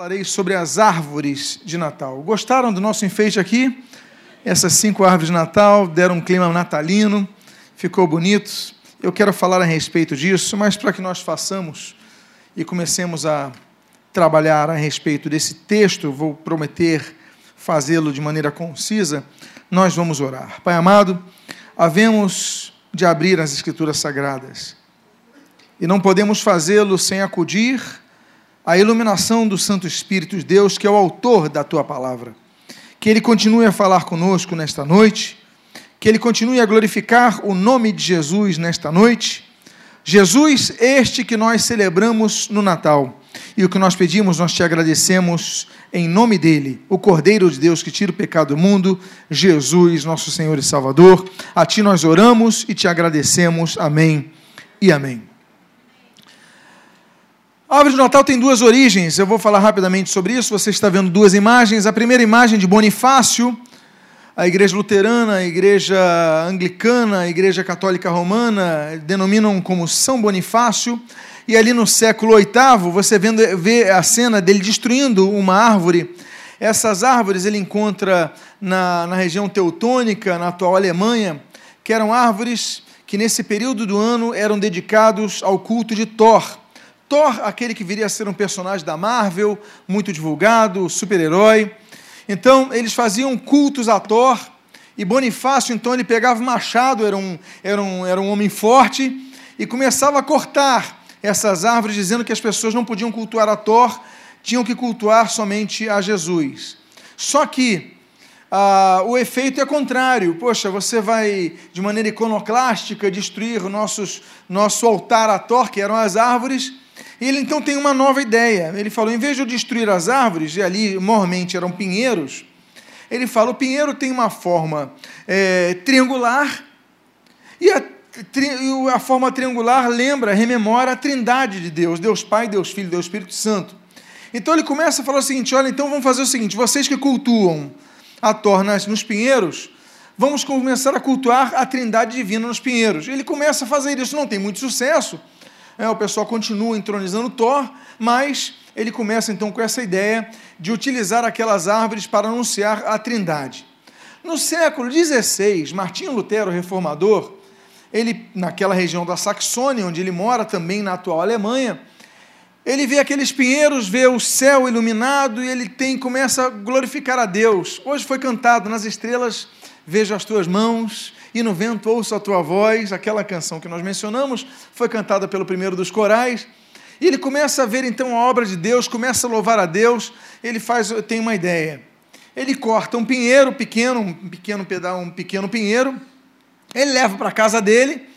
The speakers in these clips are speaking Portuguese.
Falarei sobre as árvores de Natal. Gostaram do nosso enfeite aqui? Essas cinco árvores de Natal deram um clima natalino, ficou bonito. Eu quero falar a respeito disso, mas para que nós façamos e comecemos a trabalhar a respeito desse texto, vou prometer fazê-lo de maneira concisa, nós vamos orar. Pai amado, havemos de abrir as Escrituras Sagradas e não podemos fazê-lo sem acudir à iluminação do Santo Espírito de Deus, que é o autor da tua palavra. Que ele continue a falar conosco nesta noite, que ele continue a glorificar o nome de Jesus nesta noite. Jesus, este que nós celebramos no Natal. E o que nós pedimos, nós te agradecemos em nome dele, o Cordeiro de Deus que tira o pecado do mundo, Jesus, nosso Senhor e Salvador. A ti nós oramos e te agradecemos. Amém e amém. A árvore de Natal tem duas origens, eu vou falar rapidamente sobre isso. Você está vendo duas imagens. A primeira imagem de Bonifácio, a igreja luterana, a igreja anglicana, a igreja católica romana denominam como São Bonifácio. E ali no século VIII, você vendo, vê a cena dele destruindo uma árvore. Essas árvores ele encontra na, na região teutônica, na atual Alemanha, que eram árvores que nesse período do ano eram dedicados ao culto de Thor Thor, aquele que viria a ser um personagem da Marvel, muito divulgado, super-herói. Então, eles faziam cultos a Thor, e Bonifácio, então, ele pegava o machado, era um, era, um, era um homem forte, e começava a cortar essas árvores, dizendo que as pessoas não podiam cultuar a Thor, tinham que cultuar somente a Jesus. Só que ah, o efeito é contrário. Poxa, você vai, de maneira iconoclástica, destruir nossos, nosso altar a Thor, que eram as árvores, e ele então tem uma nova ideia. Ele falou: em vez de eu destruir as árvores, e ali normalmente eram pinheiros, ele fala: o pinheiro tem uma forma é, triangular, e a, a forma triangular lembra, rememora a trindade de Deus: Deus Pai, Deus Filho, Deus Espírito Santo. Então ele começa a falar o seguinte: olha, então vamos fazer o seguinte: vocês que cultuam a torna nos pinheiros, vamos começar a cultuar a trindade divina nos pinheiros. Ele começa a fazer isso, não tem muito sucesso é, o pessoal continua entronizando Thor, mas ele começa então com essa ideia de utilizar aquelas árvores para anunciar a trindade. No século XVI, Martinho Lutero, reformador, ele, naquela região da Saxônia, onde ele mora também na atual Alemanha, ele vê aqueles pinheiros, vê o céu iluminado e ele tem começa a glorificar a Deus. Hoje foi cantado nas estrelas, vejo as tuas mãos, e no vento ouço a tua voz, aquela canção que nós mencionamos, foi cantada pelo primeiro dos corais. E ele começa a ver então a obra de Deus, começa a louvar a Deus. Ele faz, tem uma ideia. Ele corta um pinheiro pequeno, um pequeno pedal, um pequeno pinheiro. Ele leva para a casa dele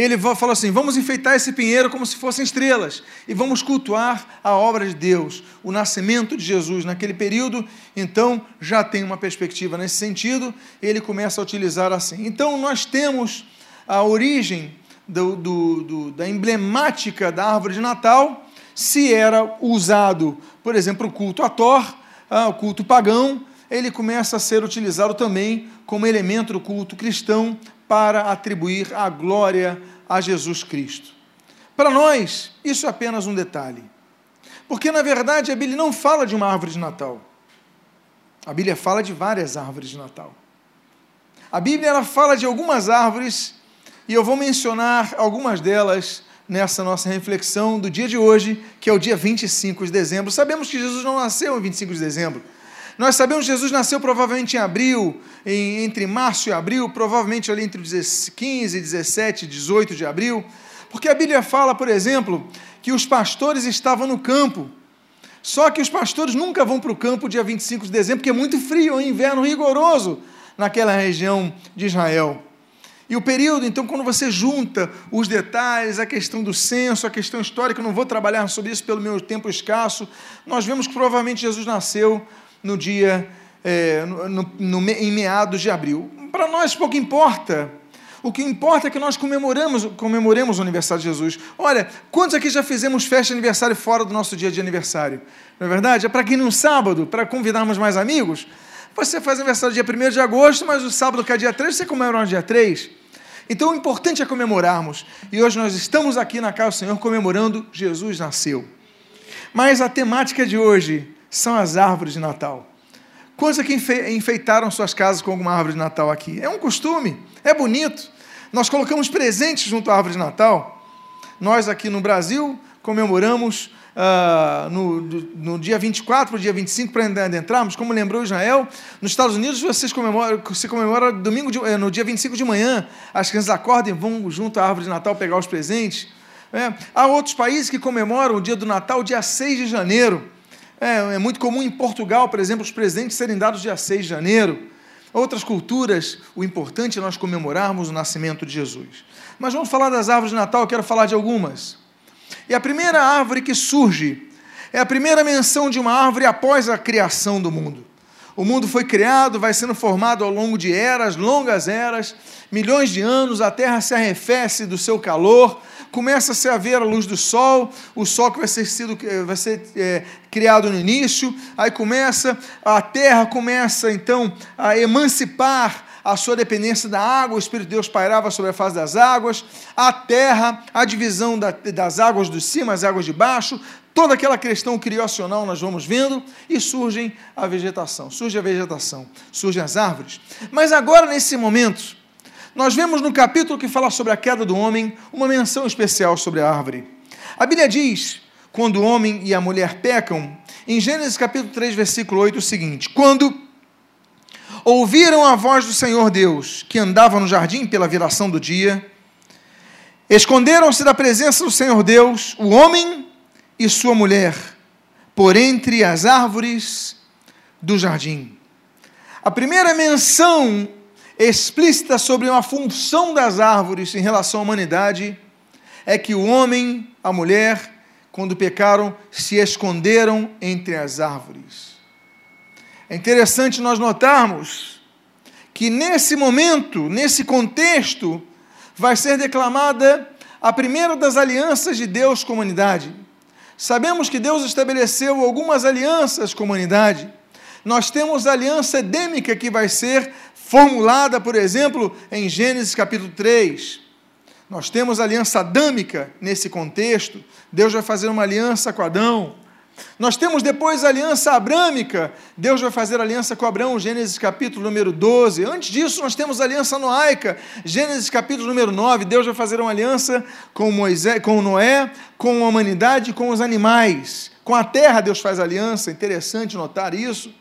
ele fala assim: vamos enfeitar esse pinheiro como se fossem estrelas e vamos cultuar a obra de Deus, o nascimento de Jesus naquele período. Então já tem uma perspectiva nesse sentido. Ele começa a utilizar assim. Então nós temos a origem do, do, do, da emblemática da árvore de Natal, se era usado, por exemplo, o culto a Thor, ah, o culto pagão, ele começa a ser utilizado também como elemento do culto cristão para atribuir a glória a Jesus Cristo. Para nós, isso é apenas um detalhe. Porque, na verdade, a Bíblia não fala de uma árvore de Natal. A Bíblia fala de várias árvores de Natal. A Bíblia ela fala de algumas árvores, e eu vou mencionar algumas delas nessa nossa reflexão do dia de hoje, que é o dia 25 de dezembro. Sabemos que Jesus não nasceu em 25 de dezembro. Nós sabemos que Jesus nasceu provavelmente em abril, em, entre março e abril, provavelmente ali entre 15, 17, 18 de abril, porque a Bíblia fala, por exemplo, que os pastores estavam no campo. Só que os pastores nunca vão para o campo dia 25 de dezembro, porque é muito frio, é um inverno rigoroso naquela região de Israel. E o período, então, quando você junta os detalhes, a questão do censo, a questão histórica, não vou trabalhar sobre isso pelo meu tempo escasso, nós vemos que provavelmente Jesus nasceu no dia, é, no, no, em meados de abril. Para nós pouco importa. O que importa é que nós comemoramos, comemoremos o aniversário de Jesus. Olha, quantos aqui já fizemos festa de aniversário fora do nosso dia de aniversário? Não é verdade? É para que no sábado, para convidarmos mais amigos, você faz aniversário dia 1 de agosto, mas o sábado, que é dia 3, você comemora no dia 3. Então o importante é comemorarmos. E hoje nós estamos aqui na casa do Senhor comemorando Jesus nasceu. Mas a temática de hoje são as árvores de Natal. Quantos aqui enfeitaram suas casas com alguma árvore de Natal aqui? É um costume, é bonito. Nós colocamos presentes junto à árvore de Natal. Nós aqui no Brasil comemoramos uh, no, no, dia 24 para o dia 25, para adentrarmos, como lembrou Israel, nos Estados Unidos vocês comemoram, se comemora domingo de, eh, no dia 25 de manhã, as crianças acordam e vão junto à árvore de Natal pegar os presentes. É. Há outros países que comemoram o dia do Natal, dia 6 de janeiro. É, é muito comum em Portugal, por exemplo, os presentes serem dados dia 6 de janeiro. Outras culturas, o importante é nós comemorarmos o nascimento de Jesus. Mas vamos falar das árvores de Natal, eu quero falar de algumas. E a primeira árvore que surge é a primeira menção de uma árvore após a criação do mundo. O mundo foi criado, vai sendo formado ao longo de eras, longas eras, milhões de anos, a terra se arrefece do seu calor, começa-se a ver a luz do sol, o sol que vai ser, sido, vai ser é, criado no início, aí começa, a terra começa então a emancipar a sua dependência da água, o Espírito de Deus pairava sobre a face das águas, a terra, a divisão da, das águas de cima, as águas de baixo, toda aquela questão criacional nós vamos vendo e surgem a vegetação, surge a vegetação, surgem as árvores. Mas agora, nesse momento, nós vemos no capítulo que fala sobre a queda do homem uma menção especial sobre a árvore. A Bíblia diz, quando o homem e a mulher pecam, em Gênesis capítulo 3, versículo 8, o seguinte: Quando ouviram a voz do Senhor Deus, que andava no jardim pela viração do dia, esconderam-se da presença do Senhor Deus, o homem e sua mulher, por entre as árvores do jardim. A primeira menção explícita sobre uma função das árvores em relação à humanidade é que o homem, a mulher, quando pecaram, se esconderam entre as árvores. É interessante nós notarmos que nesse momento, nesse contexto, vai ser declamada a primeira das alianças de Deus com a humanidade. Sabemos que Deus estabeleceu algumas alianças com a humanidade. Nós temos a aliança edêmica que vai ser formulada, por exemplo, em Gênesis capítulo 3. Nós temos a aliança adâmica nesse contexto. Deus vai fazer uma aliança com Adão. Nós temos depois a aliança abrâmica. Deus vai fazer aliança com Abraão, Gênesis capítulo número 12. Antes disso, nós temos a aliança noaica, Gênesis capítulo número 9. Deus vai fazer uma aliança com Moisés, com Noé, com a humanidade, com os animais. Com a terra Deus faz aliança, interessante notar isso.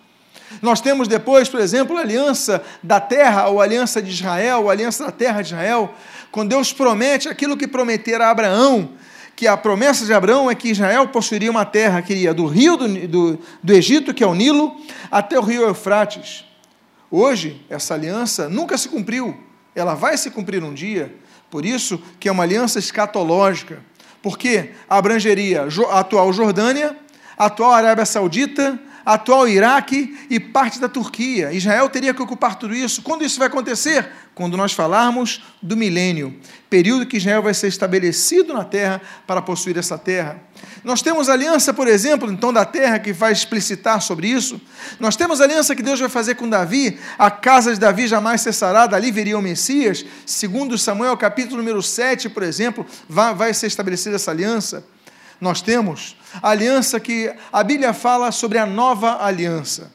Nós temos depois, por exemplo, a aliança da terra, ou a aliança de Israel, a aliança da terra de Israel, quando Deus promete aquilo que prometera a Abraão, que a promessa de Abraão é que Israel possuiria uma terra que iria do rio do, do, do Egito, que é o Nilo, até o rio Eufrates. Hoje, essa aliança nunca se cumpriu. Ela vai se cumprir um dia. Por isso que é uma aliança escatológica. Porque abrangeria a atual Jordânia, a atual Arábia Saudita, atual Iraque e parte da Turquia. Israel teria que ocupar tudo isso. Quando isso vai acontecer? Quando nós falarmos do milênio, período que Israel vai ser estabelecido na terra para possuir essa terra. Nós temos aliança, por exemplo, então da terra que vai explicitar sobre isso. Nós temos aliança que Deus vai fazer com Davi, a casa de Davi jamais cessará, dali viria o Messias. Segundo Samuel, capítulo número 7, por exemplo, vai, vai ser estabelecida essa aliança nós temos a aliança que a Bíblia fala sobre a nova aliança.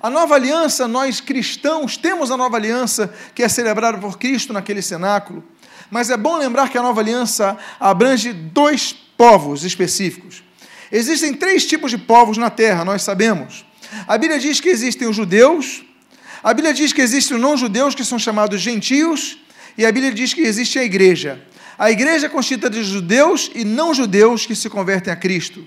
A nova aliança, nós cristãos temos a nova aliança que é celebrada por Cristo naquele cenáculo. Mas é bom lembrar que a nova aliança abrange dois povos específicos. Existem três tipos de povos na terra, nós sabemos. A Bíblia diz que existem os judeus, a Bíblia diz que existem os não-judeus, que são chamados gentios, e a Bíblia diz que existe a igreja. A igreja é constituída de judeus e não judeus que se convertem a Cristo.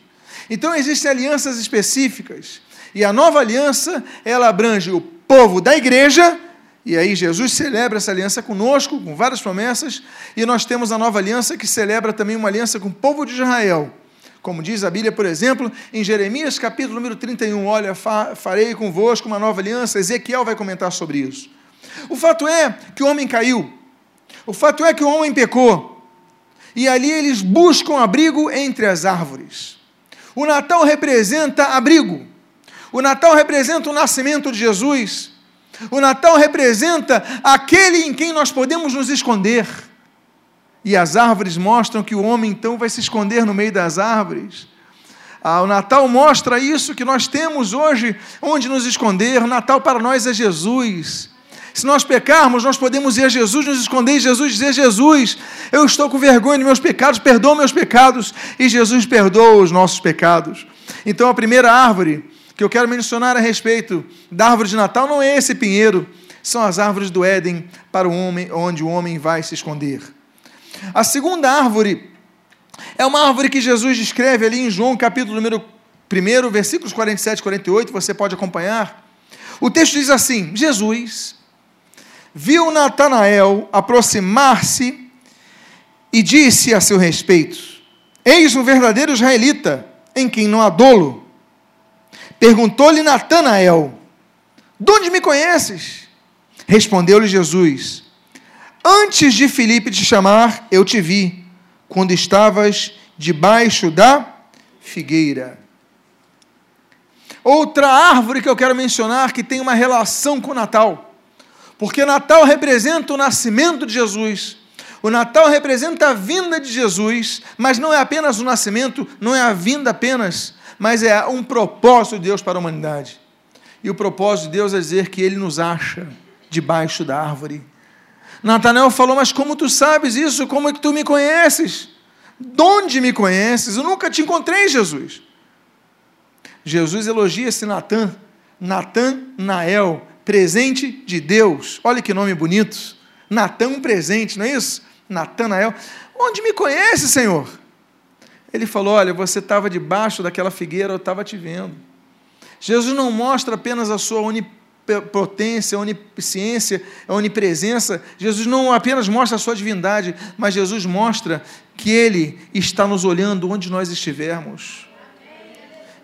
Então existem alianças específicas. E a nova aliança, ela abrange o povo da igreja, e aí Jesus celebra essa aliança conosco, com várias promessas, e nós temos a nova aliança que celebra também uma aliança com o povo de Israel. Como diz a Bíblia, por exemplo, em Jeremias capítulo número 31, olha, farei convosco uma nova aliança, Ezequiel vai comentar sobre isso. O fato é que o homem caiu, o fato é que o homem pecou, e ali eles buscam abrigo entre as árvores. O Natal representa abrigo. O Natal representa o nascimento de Jesus. O Natal representa aquele em quem nós podemos nos esconder. E as árvores mostram que o homem então vai se esconder no meio das árvores. Ah, o Natal mostra isso que nós temos hoje, onde nos esconder. O Natal para nós é Jesus. Se nós pecarmos, nós podemos ir a Jesus, nos esconder e Jesus dizer: Jesus, eu estou com vergonha de meus pecados, perdoa meus pecados. E Jesus perdoa os nossos pecados. Então, a primeira árvore que eu quero mencionar a respeito da árvore de Natal não é esse pinheiro, são as árvores do Éden para o homem, onde o homem vai se esconder. A segunda árvore é uma árvore que Jesus descreve ali em João, capítulo número 1, versículos 47 e 48, você pode acompanhar. O texto diz assim: Jesus viu Natanael aproximar-se e disse a seu respeito: Eis um verdadeiro israelita, em quem não há dolo. Perguntou-lhe Natanael: De onde me conheces? Respondeu-lhe Jesus: Antes de Filipe te chamar, eu te vi, quando estavas debaixo da figueira. Outra árvore que eu quero mencionar que tem uma relação com o Natal, porque Natal representa o nascimento de Jesus. O Natal representa a vinda de Jesus, mas não é apenas o nascimento, não é a vinda apenas, mas é um propósito de Deus para a humanidade. E o propósito de Deus é dizer que Ele nos acha debaixo da árvore. Natanael falou: Mas como tu sabes isso? Como é que tu me conheces? De onde me conheces? Eu nunca te encontrei, Jesus. Jesus elogia esse Natan, Natanael, presente de Deus. Olha que nome bonito. Um presente, não é isso? Natanael. Onde me conhece, Senhor? Ele falou: Olha, você estava debaixo daquela figueira, eu estava te vendo. Jesus não mostra apenas a sua onipotência, a onisciência, a onipresença. Jesus não apenas mostra a sua divindade, mas Jesus mostra que Ele está nos olhando onde nós estivermos.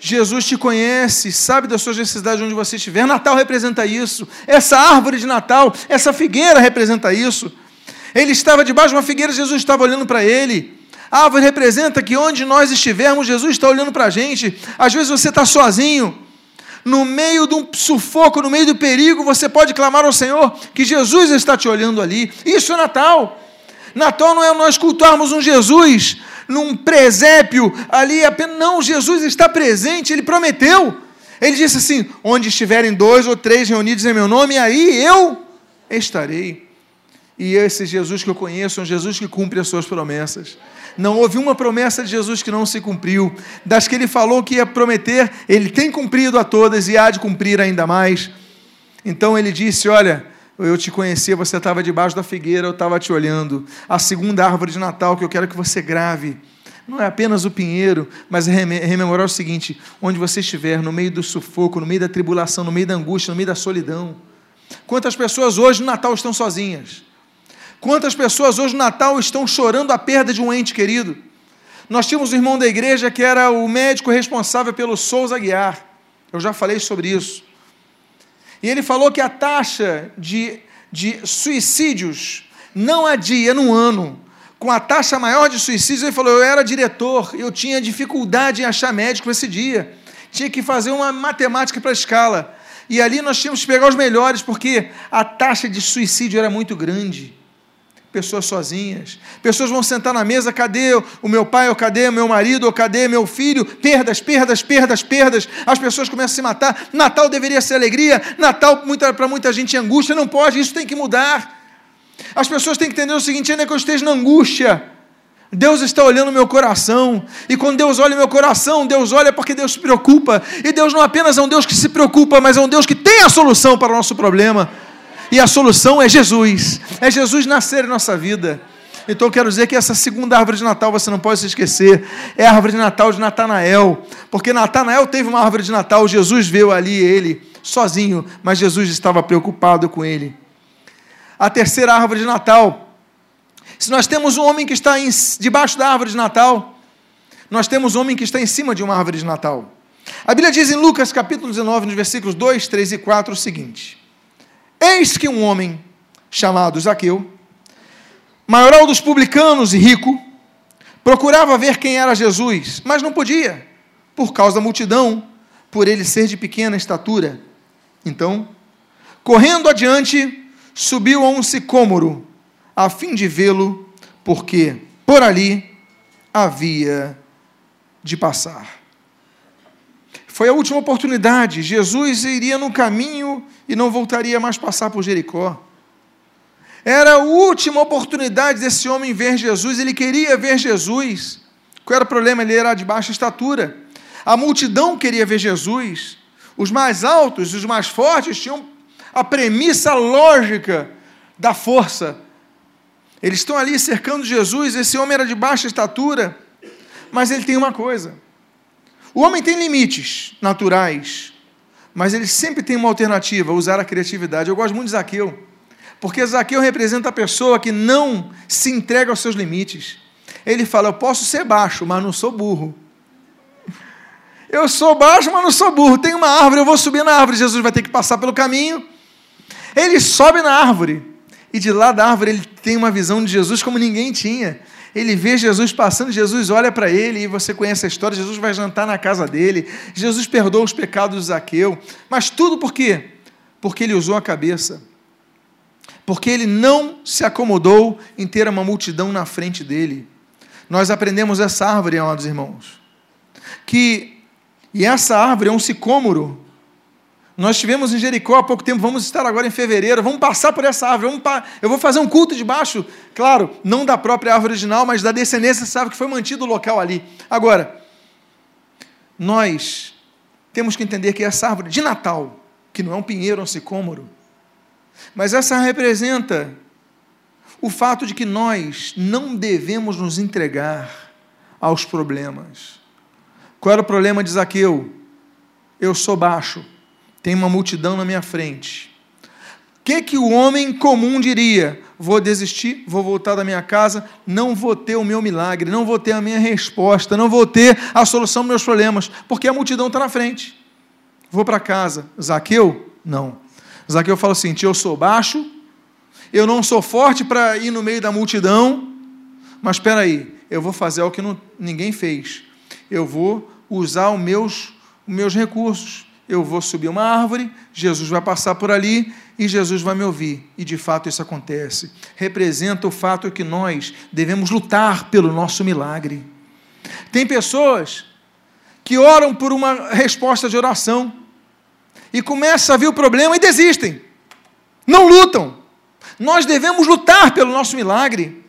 Jesus te conhece, sabe das suas necessidades onde você estiver. Natal representa isso. Essa árvore de Natal, essa figueira representa isso. Ele estava debaixo de uma figueira, Jesus estava olhando para ele. A árvore representa que onde nós estivermos, Jesus está olhando para a gente. Às vezes você está sozinho, no meio de um sufoco, no meio do perigo, você pode clamar ao Senhor que Jesus está te olhando ali. Isso é Natal. Natal não é nós cultuarmos um Jesus num presépio ali apenas. Não, Jesus está presente, ele prometeu. Ele disse assim: onde estiverem dois ou três reunidos em meu nome, aí eu estarei. E esse Jesus que eu conheço é um Jesus que cumpre as suas promessas. Não houve uma promessa de Jesus que não se cumpriu. Das que ele falou que ia prometer, ele tem cumprido a todas e há de cumprir ainda mais. Então ele disse: Olha, eu te conhecia, você estava debaixo da figueira, eu estava te olhando. A segunda árvore de Natal que eu quero que você grave. Não é apenas o pinheiro, mas rememorar o seguinte: onde você estiver, no meio do sufoco, no meio da tribulação, no meio da angústia, no meio da solidão. Quantas pessoas hoje no Natal estão sozinhas? Quantas pessoas hoje no Natal estão chorando a perda de um ente querido? Nós tínhamos um irmão da igreja que era o médico responsável pelo Souza Guiar. Eu já falei sobre isso. E ele falou que a taxa de, de suicídios não há dia no ano, com a taxa maior de suicídios, ele falou: eu era diretor, eu tinha dificuldade em achar médico esse dia. Tinha que fazer uma matemática para a escala. E ali nós tínhamos que pegar os melhores, porque a taxa de suicídio era muito grande pessoas sozinhas. Pessoas vão sentar na mesa, cadê o meu pai, ou cadê meu marido, ou cadê meu filho? Perdas, perdas, perdas, perdas. As pessoas começam a se matar. Natal deveria ser alegria, Natal para muita gente é angústia. Não pode, isso tem que mudar. As pessoas têm que entender o seguinte: ainda que eu esteja na angústia, Deus está olhando o meu coração, e quando Deus olha o meu coração, Deus olha porque Deus se preocupa, e Deus não apenas é um Deus que se preocupa, mas é um Deus que tem a solução para o nosso problema. E a solução é Jesus. É Jesus nascer em nossa vida. Então eu quero dizer que essa segunda árvore de Natal você não pode se esquecer. É a árvore de Natal de Natanael. Porque Natanael teve uma árvore de Natal, Jesus veio ali ele sozinho, mas Jesus estava preocupado com ele. A terceira árvore de Natal. Se nós temos um homem que está em, debaixo da árvore de Natal, nós temos um homem que está em cima de uma árvore de Natal. A Bíblia diz em Lucas capítulo 19, nos versículos 2, 3 e 4 o seguinte: Eis que um homem chamado Zaqueu, maioral dos publicanos e rico, procurava ver quem era Jesus, mas não podia, por causa da multidão, por ele ser de pequena estatura. Então, correndo adiante, subiu a um sicômoro, a fim de vê-lo, porque por ali havia de passar. Foi a última oportunidade. Jesus iria no caminho e não voltaria mais passar por Jericó. Era a última oportunidade desse homem ver Jesus, ele queria ver Jesus. Qual era o problema? Ele era de baixa estatura. A multidão queria ver Jesus. Os mais altos, os mais fortes tinham a premissa lógica da força. Eles estão ali cercando Jesus. Esse homem era de baixa estatura, mas ele tem uma coisa: o homem tem limites naturais, mas ele sempre tem uma alternativa: usar a criatividade. Eu gosto muito de Zaqueu, porque Zaqueu representa a pessoa que não se entrega aos seus limites. Ele fala: Eu posso ser baixo, mas não sou burro. Eu sou baixo, mas não sou burro. Tem uma árvore, eu vou subir na árvore. Jesus vai ter que passar pelo caminho. Ele sobe na árvore. E de lá da árvore ele tem uma visão de Jesus como ninguém tinha. Ele vê Jesus passando, Jesus olha para ele, e você conhece a história, Jesus vai jantar na casa dele, Jesus perdoa os pecados de Zaqueu, mas tudo por quê? Porque ele usou a cabeça. Porque ele não se acomodou em ter uma multidão na frente dele. Nós aprendemos essa árvore, amados irmãos, que e essa árvore é um sicômoro. Nós estivemos em Jericó há pouco tempo, vamos estar agora em fevereiro, vamos passar por essa árvore. Pa... Eu vou fazer um culto debaixo, claro, não da própria árvore original, mas da descendência dessa árvore que foi mantido o local ali. Agora, nós temos que entender que essa árvore de Natal, que não é um pinheiro, é um sicômoro, mas essa representa o fato de que nós não devemos nos entregar aos problemas. Qual era o problema de Zaqueu? Eu sou baixo, tem uma multidão na minha frente. O que, que o homem comum diria? Vou desistir, vou voltar da minha casa, não vou ter o meu milagre, não vou ter a minha resposta, não vou ter a solução dos meus problemas, porque a multidão está na frente. Vou para casa. Zaqueu? Não. Zaqueu fala assim: eu sou baixo, eu não sou forte para ir no meio da multidão, mas espera aí, eu vou fazer o que não, ninguém fez. Eu vou usar os meus, os meus recursos. Eu vou subir uma árvore, Jesus vai passar por ali e Jesus vai me ouvir. E de fato isso acontece. Representa o fato que nós devemos lutar pelo nosso milagre. Tem pessoas que oram por uma resposta de oração e começam a ver o problema e desistem. Não lutam. Nós devemos lutar pelo nosso milagre.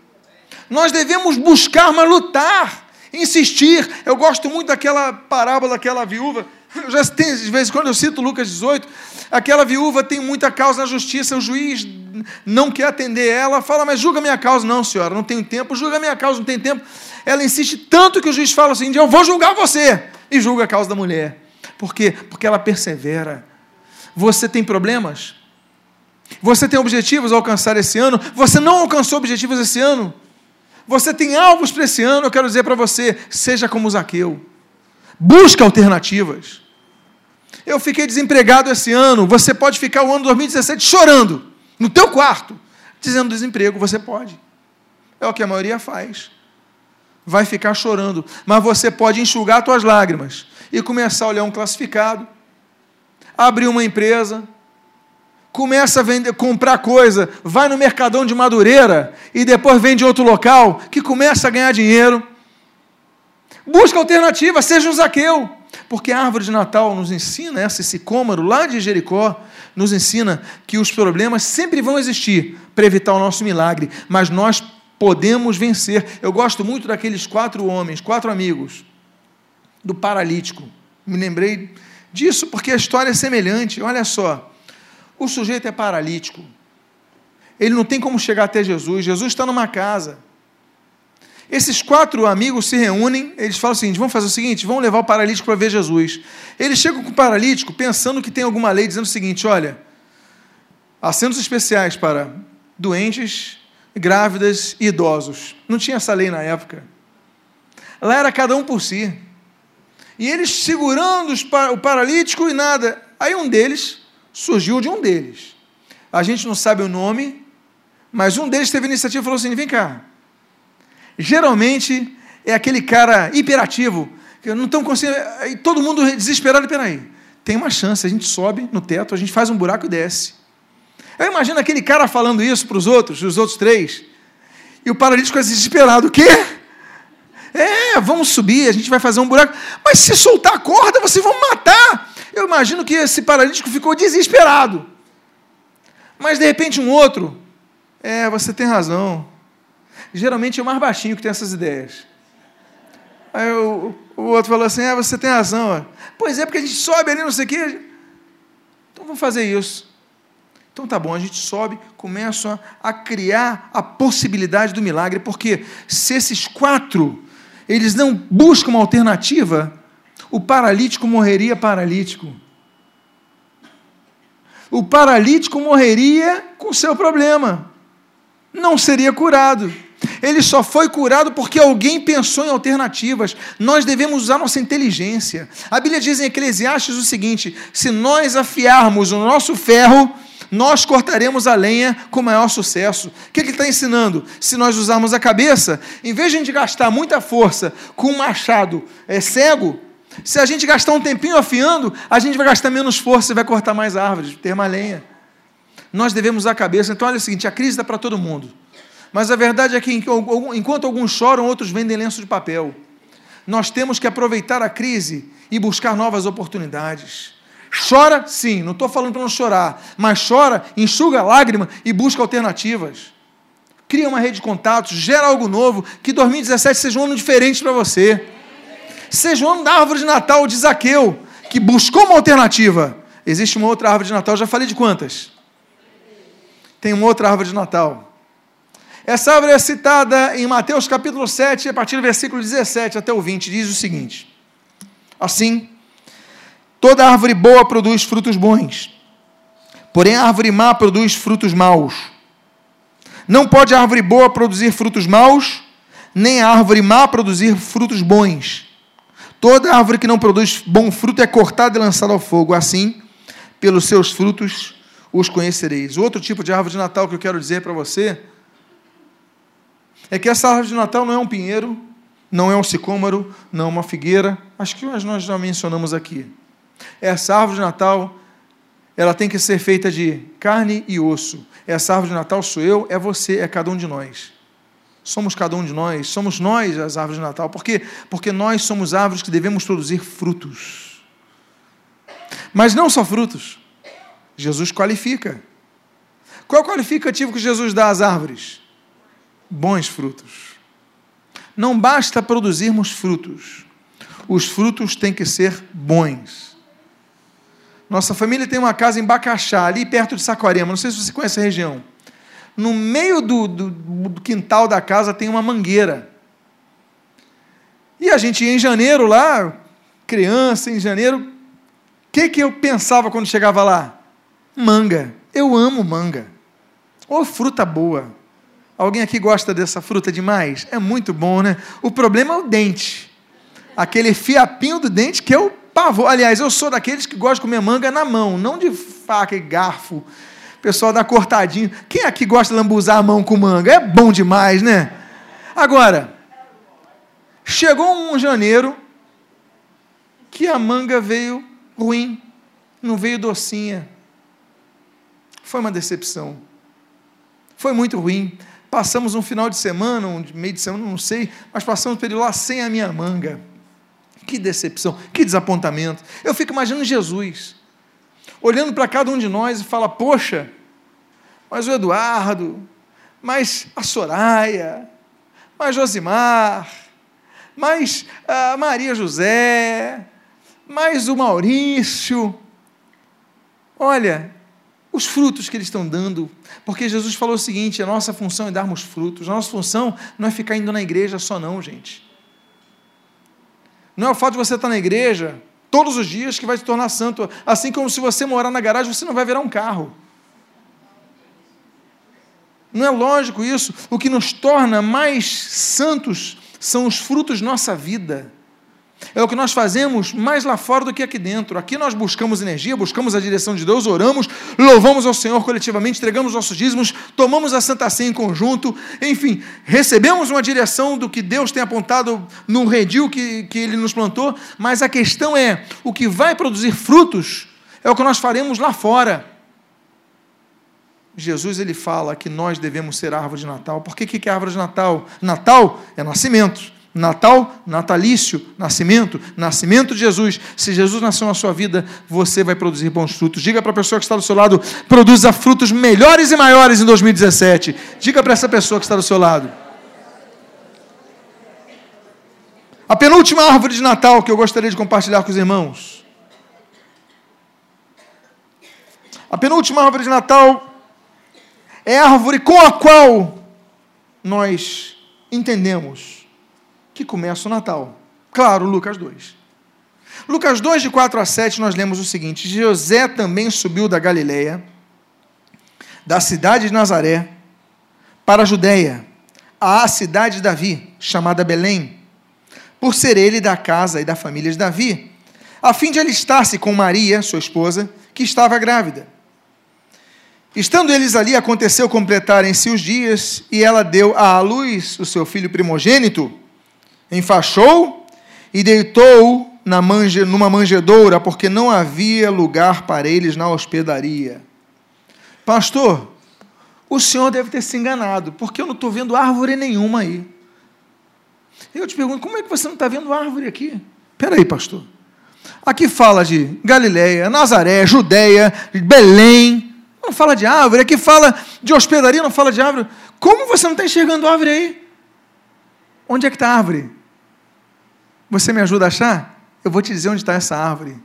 Nós devemos buscar, mas lutar insistir. Eu gosto muito daquela parábola daquela viúva. Eu já tenho, de vez em quando eu cito Lucas 18, aquela viúva tem muita causa na justiça, o juiz não quer atender ela, fala, mas julga minha causa. Não, senhora, não tenho tempo, julga minha causa, não tem tempo. Ela insiste tanto que o juiz fala assim: eu vou julgar você, e julga a causa da mulher. Por quê? Porque ela persevera. Você tem problemas? Você tem objetivos a alcançar esse ano? Você não alcançou objetivos esse ano? Você tem alvos para esse ano, eu quero dizer para você, seja como Zaqueu. Busca alternativas. Eu fiquei desempregado esse ano, você pode ficar o ano 2017 chorando no teu quarto, dizendo desemprego, você pode. É o que a maioria faz. Vai ficar chorando, mas você pode enxugar suas lágrimas e começar a olhar um classificado, abrir uma empresa, começa a vender, comprar coisa, vai no Mercadão de Madureira e depois vende outro local, que começa a ganhar dinheiro. Busca alternativa, seja um Zaqueu. Porque a árvore de Natal nos ensina, esse cômaro lá de Jericó, nos ensina que os problemas sempre vão existir para evitar o nosso milagre, mas nós podemos vencer. Eu gosto muito daqueles quatro homens, quatro amigos, do paralítico. Me lembrei disso porque a história é semelhante. Olha só. O sujeito é paralítico. Ele não tem como chegar até Jesus. Jesus está numa casa. Esses quatro amigos se reúnem, eles falam o seguinte: vamos fazer o seguinte, vamos levar o paralítico para ver Jesus. Eles chegam com o paralítico pensando que tem alguma lei dizendo o seguinte: olha, assentos especiais para doentes, grávidas e idosos. Não tinha essa lei na época. Lá era cada um por si. E eles segurando o paralítico e nada. Aí um deles surgiu de um deles. A gente não sabe o nome, mas um deles teve a iniciativa e falou assim: vem cá. Geralmente é aquele cara hiperativo, que não estão conseguindo. Todo mundo desesperado, peraí. Tem uma chance, a gente sobe no teto, a gente faz um buraco e desce. Eu imagino aquele cara falando isso para os outros, os outros três, e o paralítico é desesperado: o quê? É, vamos subir, a gente vai fazer um buraco. Mas se soltar a corda, vocês vão matar. Eu imagino que esse paralítico ficou desesperado. Mas de repente um outro, é, você tem razão. Geralmente é o mais baixinho que tem essas ideias. Aí o, o outro falou assim: é, você tem razão. Pois é, porque a gente sobe ali, não sei o quê. Então vamos fazer isso. Então tá bom, a gente sobe, começa a criar a possibilidade do milagre, porque se esses quatro eles não buscam uma alternativa, o paralítico morreria paralítico. O paralítico morreria com seu problema. Não seria curado. Ele só foi curado porque alguém pensou em alternativas. Nós devemos usar nossa inteligência. A Bíblia diz em Eclesiastes o seguinte: se nós afiarmos o nosso ferro, nós cortaremos a lenha com maior sucesso. O que ele está ensinando? Se nós usarmos a cabeça, em vez de a gente gastar muita força com um machado é, cego, se a gente gastar um tempinho afiando, a gente vai gastar menos força e vai cortar mais árvores, ter uma lenha. Nós devemos usar a cabeça. Então, olha o seguinte: a crise está para todo mundo. Mas a verdade é que enquanto alguns choram, outros vendem lenço de papel. Nós temos que aproveitar a crise e buscar novas oportunidades. Chora, sim, não estou falando para não chorar, mas chora, enxuga a lágrima e busca alternativas. Cria uma rede de contatos, gera algo novo, que 2017 seja um ano diferente para você. Seja o ano da árvore de Natal de Zaqueu, que buscou uma alternativa. Existe uma outra árvore de Natal, já falei de quantas? Tem uma outra árvore de Natal. Essa árvore é citada em Mateus capítulo 7, a partir do versículo 17 até o 20, diz o seguinte: Assim, Toda árvore boa produz frutos bons, porém a árvore má produz frutos maus. Não pode a árvore boa produzir frutos maus, nem a árvore má produzir frutos bons. Toda árvore que não produz bom fruto é cortada e lançada ao fogo. Assim, pelos seus frutos os conhecereis. Outro tipo de árvore de Natal que eu quero dizer para você é que essa árvore de Natal não é um pinheiro, não é um sicômoro, não é uma figueira. Acho que nós já mencionamos aqui. Essa árvore de Natal, ela tem que ser feita de carne e osso. Essa árvore de Natal sou eu, é você, é cada um de nós. Somos cada um de nós, somos nós as árvores de Natal. Por quê? Porque nós somos árvores que devemos produzir frutos. Mas não só frutos. Jesus qualifica. Qual é o qualificativo que Jesus dá às árvores? Bons frutos. Não basta produzirmos frutos. Os frutos têm que ser bons. Nossa família tem uma casa em Bacaxá, ali perto de Saquarema. Não sei se você conhece a região. No meio do, do, do quintal da casa tem uma mangueira. E a gente ia em janeiro lá, criança, em janeiro. O que, que eu pensava quando chegava lá? Manga. Eu amo manga. Ô oh, fruta boa. Alguém aqui gosta dessa fruta demais? É muito bom, né? O problema é o dente. Aquele fiapinho do dente que é o pavor. Aliás, eu sou daqueles que gostam de comer manga na mão, não de faca e garfo. O pessoal dá cortadinho. Quem aqui gosta de lambuzar a mão com manga? É bom demais, né? Agora, chegou um janeiro que a manga veio ruim, não veio docinha. Foi uma decepção. Foi muito ruim. Passamos um final de semana, um meio de semana, não sei, mas passamos um período lá sem a minha manga. Que decepção, que desapontamento. Eu fico imaginando Jesus, olhando para cada um de nós e fala: Poxa, mas o Eduardo, mas a Soraya, mas Josimar, mas a Maria José, mais o Maurício. Olha, os frutos que eles estão dando, porque Jesus falou o seguinte: a nossa função é darmos frutos, a nossa função não é ficar indo na igreja só, não, gente. Não é o fato de você estar na igreja todos os dias que vai te tornar santo. Assim como se você morar na garagem, você não vai virar um carro. Não é lógico isso. O que nos torna mais santos são os frutos de nossa vida. É o que nós fazemos mais lá fora do que aqui dentro. Aqui nós buscamos energia, buscamos a direção de Deus, oramos, louvamos ao Senhor coletivamente, entregamos nossos dízimos, tomamos a Santa Ceia em conjunto, enfim, recebemos uma direção do que Deus tem apontado no redil que, que Ele nos plantou, mas a questão é: o que vai produzir frutos é o que nós faremos lá fora. Jesus ele fala que nós devemos ser árvore de Natal. Por que, que é árvore de Natal? Natal é nascimento. Natal, natalício, nascimento, nascimento de Jesus. Se Jesus nasceu na sua vida, você vai produzir bons frutos. Diga para a pessoa que está do seu lado, produza frutos melhores e maiores em 2017. Diga para essa pessoa que está do seu lado. A penúltima árvore de Natal que eu gostaria de compartilhar com os irmãos. A penúltima árvore de Natal é a árvore com a qual nós entendemos que começa o Natal. Claro, Lucas 2. Lucas 2, de 4 a 7, nós lemos o seguinte: José também subiu da Galiléia, da cidade de Nazaré, para a Judéia, à cidade de Davi, chamada Belém, por ser ele da casa e da família de Davi, a fim de alistar-se com Maria, sua esposa, que estava grávida. Estando eles ali, aconteceu completarem-se os dias, e ela deu à luz o seu filho primogênito enfaixou e deitou na mange, numa manjedoura, porque não havia lugar para eles na hospedaria. Pastor, o senhor deve ter se enganado, porque eu não estou vendo árvore nenhuma aí. Eu te pergunto, como é que você não está vendo árvore aqui? Espera aí, pastor. Aqui fala de Galiléia, Nazaré, Judéia, Belém. Não fala de árvore. Aqui fala de hospedaria, não fala de árvore. Como você não está enxergando árvore aí? Onde é que está a árvore? Você me ajuda a achar? Eu vou te dizer onde está essa árvore.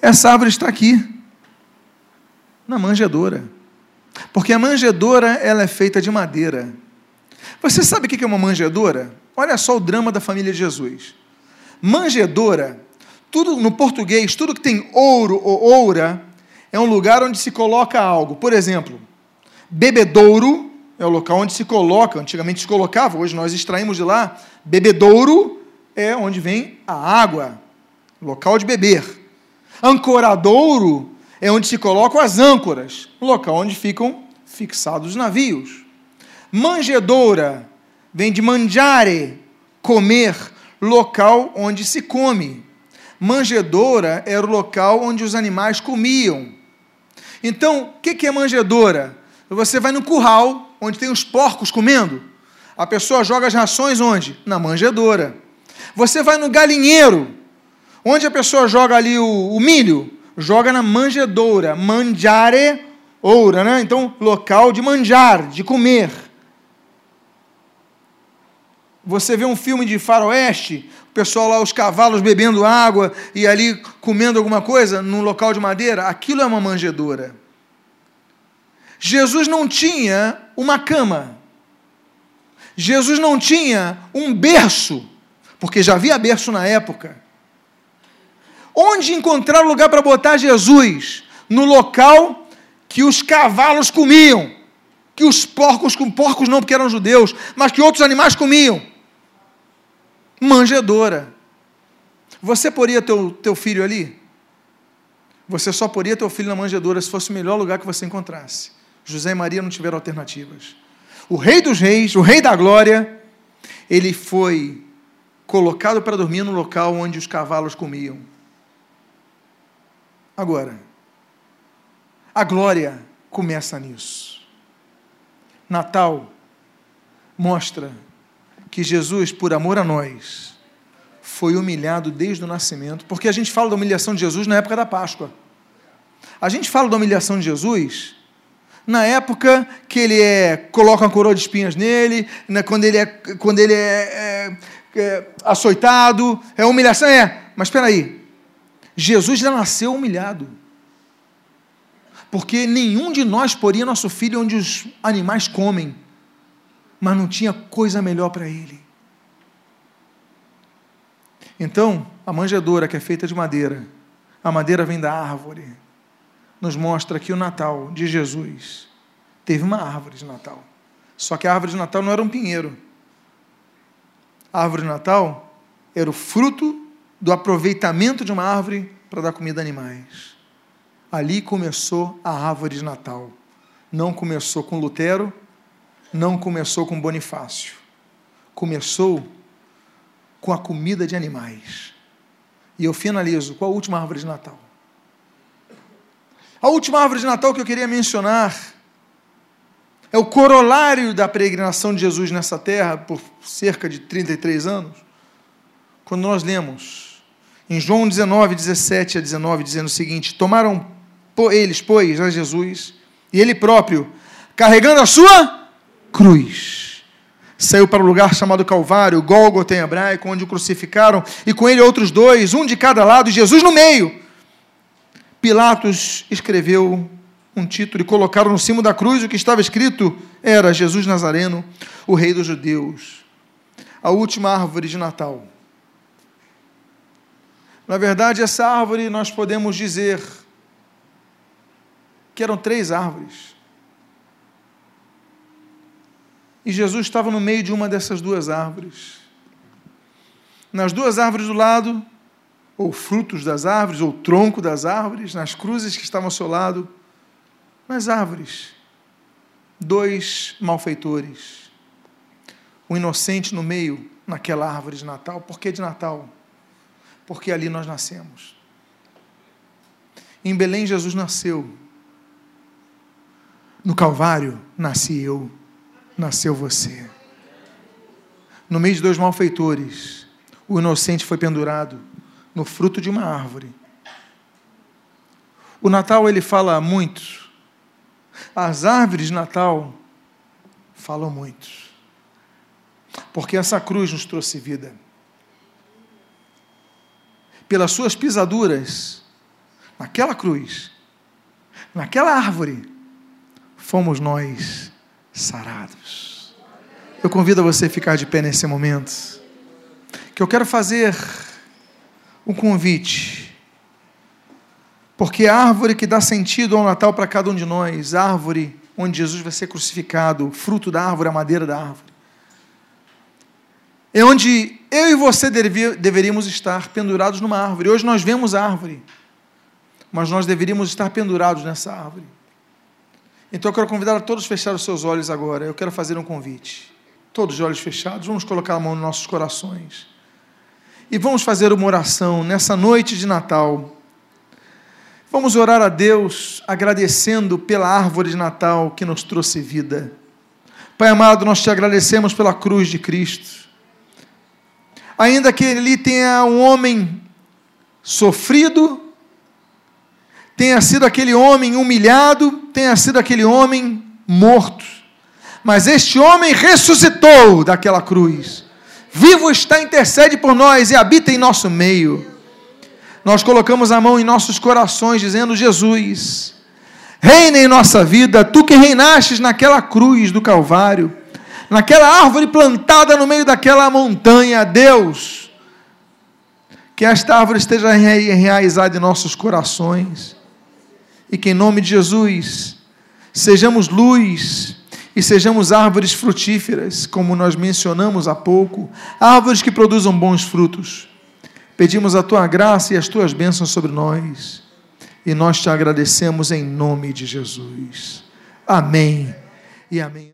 Essa árvore está aqui, na manjedoura. Porque a manjedoura ela é feita de madeira. Você sabe o que é uma manjedoura? Olha só o drama da família de Jesus. Manjedoura, tudo no português, tudo que tem ouro ou oura, é um lugar onde se coloca algo. Por exemplo, bebedouro é o local onde se coloca, antigamente se colocava, hoje nós extraímos de lá. Bebedouro é onde vem a água, local de beber. Ancoradouro é onde se colocam as âncoras, local onde ficam fixados os navios. Manjedoura vem de mangiare, comer, local onde se come. Manjedoura era o local onde os animais comiam. Então, o que é manjedoura? Você vai no curral, onde tem os porcos comendo. A pessoa joga as rações onde? Na manjedoura. Você vai no galinheiro, onde a pessoa joga ali o, o milho, joga na manjedoura, mangiare oura, né? Então, local de manjar, de comer. Você vê um filme de faroeste, o pessoal lá, os cavalos bebendo água e ali comendo alguma coisa num local de madeira, aquilo é uma manjedoura. Jesus não tinha uma cama. Jesus não tinha um berço porque já havia berço na época. Onde encontrar lugar para botar Jesus? No local que os cavalos comiam, que os porcos, com porcos não porque eram judeus, mas que outros animais comiam. Manjedora. Você poria teu, teu filho ali? Você só poria teu filho na manjedoura se fosse o melhor lugar que você encontrasse. José e Maria não tiveram alternativas. O rei dos reis, o rei da glória, ele foi colocado para dormir no local onde os cavalos comiam. Agora, a glória começa nisso. Natal mostra que Jesus, por amor a nós, foi humilhado desde o nascimento, porque a gente fala da humilhação de Jesus na época da Páscoa. A gente fala da humilhação de Jesus na época que ele é, coloca uma coroa de espinhas nele, né, quando ele é, quando ele é, é é, açoitado, é humilhação, é. Mas espera aí, Jesus já nasceu humilhado. Porque nenhum de nós poria nosso filho onde os animais comem, mas não tinha coisa melhor para ele. Então, a manjedoura que é feita de madeira, a madeira vem da árvore, nos mostra que o Natal de Jesus teve uma árvore de Natal. Só que a árvore de Natal não era um pinheiro a árvore de Natal era o fruto do aproveitamento de uma árvore para dar comida a animais. Ali começou a árvore de Natal. Não começou com Lutero, não começou com Bonifácio. Começou com a comida de animais. E eu finalizo com a última árvore de Natal. A última árvore de Natal que eu queria mencionar é o corolário da peregrinação de Jesus nessa terra por cerca de 33 anos. Quando nós lemos em João 19, 17 a 19, dizendo o seguinte: Tomaram eles, pois, a Jesus, e ele próprio, carregando a sua cruz, saiu para o lugar chamado Calvário, Gólgota em hebraico, onde o crucificaram, e com ele outros dois, um de cada lado, e Jesus no meio. Pilatos escreveu um título e colocaram no cimo da cruz o que estava escrito era Jesus Nazareno, o Rei dos Judeus. A última árvore de Natal. Na verdade, essa árvore nós podemos dizer que eram três árvores. E Jesus estava no meio de uma dessas duas árvores. Nas duas árvores do lado, ou frutos das árvores, ou tronco das árvores, nas cruzes que estavam ao seu lado, nas árvores, dois malfeitores. O inocente no meio, naquela árvore de Natal. Por que de Natal? Porque ali nós nascemos. Em Belém, Jesus nasceu. No Calvário, nasci eu, nasceu você. No meio de dois malfeitores, o inocente foi pendurado no fruto de uma árvore. O Natal ele fala muito. As árvores de Natal falam muito. Porque essa cruz nos trouxe vida. Pelas suas pisaduras, naquela cruz, naquela árvore, fomos nós sarados. Eu convido você a ficar de pé nesse momento, que eu quero fazer um convite, porque a árvore que dá sentido ao Natal para cada um de nós, árvore onde Jesus vai ser crucificado, fruto da árvore, a madeira da árvore, é onde eu e você deveríamos estar pendurados numa árvore. Hoje nós vemos a árvore, mas nós deveríamos estar pendurados nessa árvore. Então eu quero convidar a todos a fechar os seus olhos agora. Eu quero fazer um convite. Todos os olhos fechados, vamos colocar a mão nos nossos corações. E vamos fazer uma oração nessa noite de Natal. Vamos orar a Deus agradecendo pela árvore de Natal que nos trouxe vida. Pai amado, nós te agradecemos pela cruz de Cristo. Ainda que ali tenha um homem sofrido, tenha sido aquele homem humilhado, tenha sido aquele homem morto. Mas este homem ressuscitou daquela cruz. Vivo está, intercede por nós e habita em nosso meio. Nós colocamos a mão em nossos corações, dizendo: Jesus, reina em nossa vida, tu que reinastes naquela cruz do Calvário, naquela árvore plantada no meio daquela montanha, Deus, que esta árvore esteja enraizada em nossos corações e que em nome de Jesus sejamos luz e sejamos árvores frutíferas, como nós mencionamos há pouco, árvores que produzam bons frutos. Pedimos a tua graça e as tuas bênçãos sobre nós e nós te agradecemos em nome de Jesus. Amém e amém.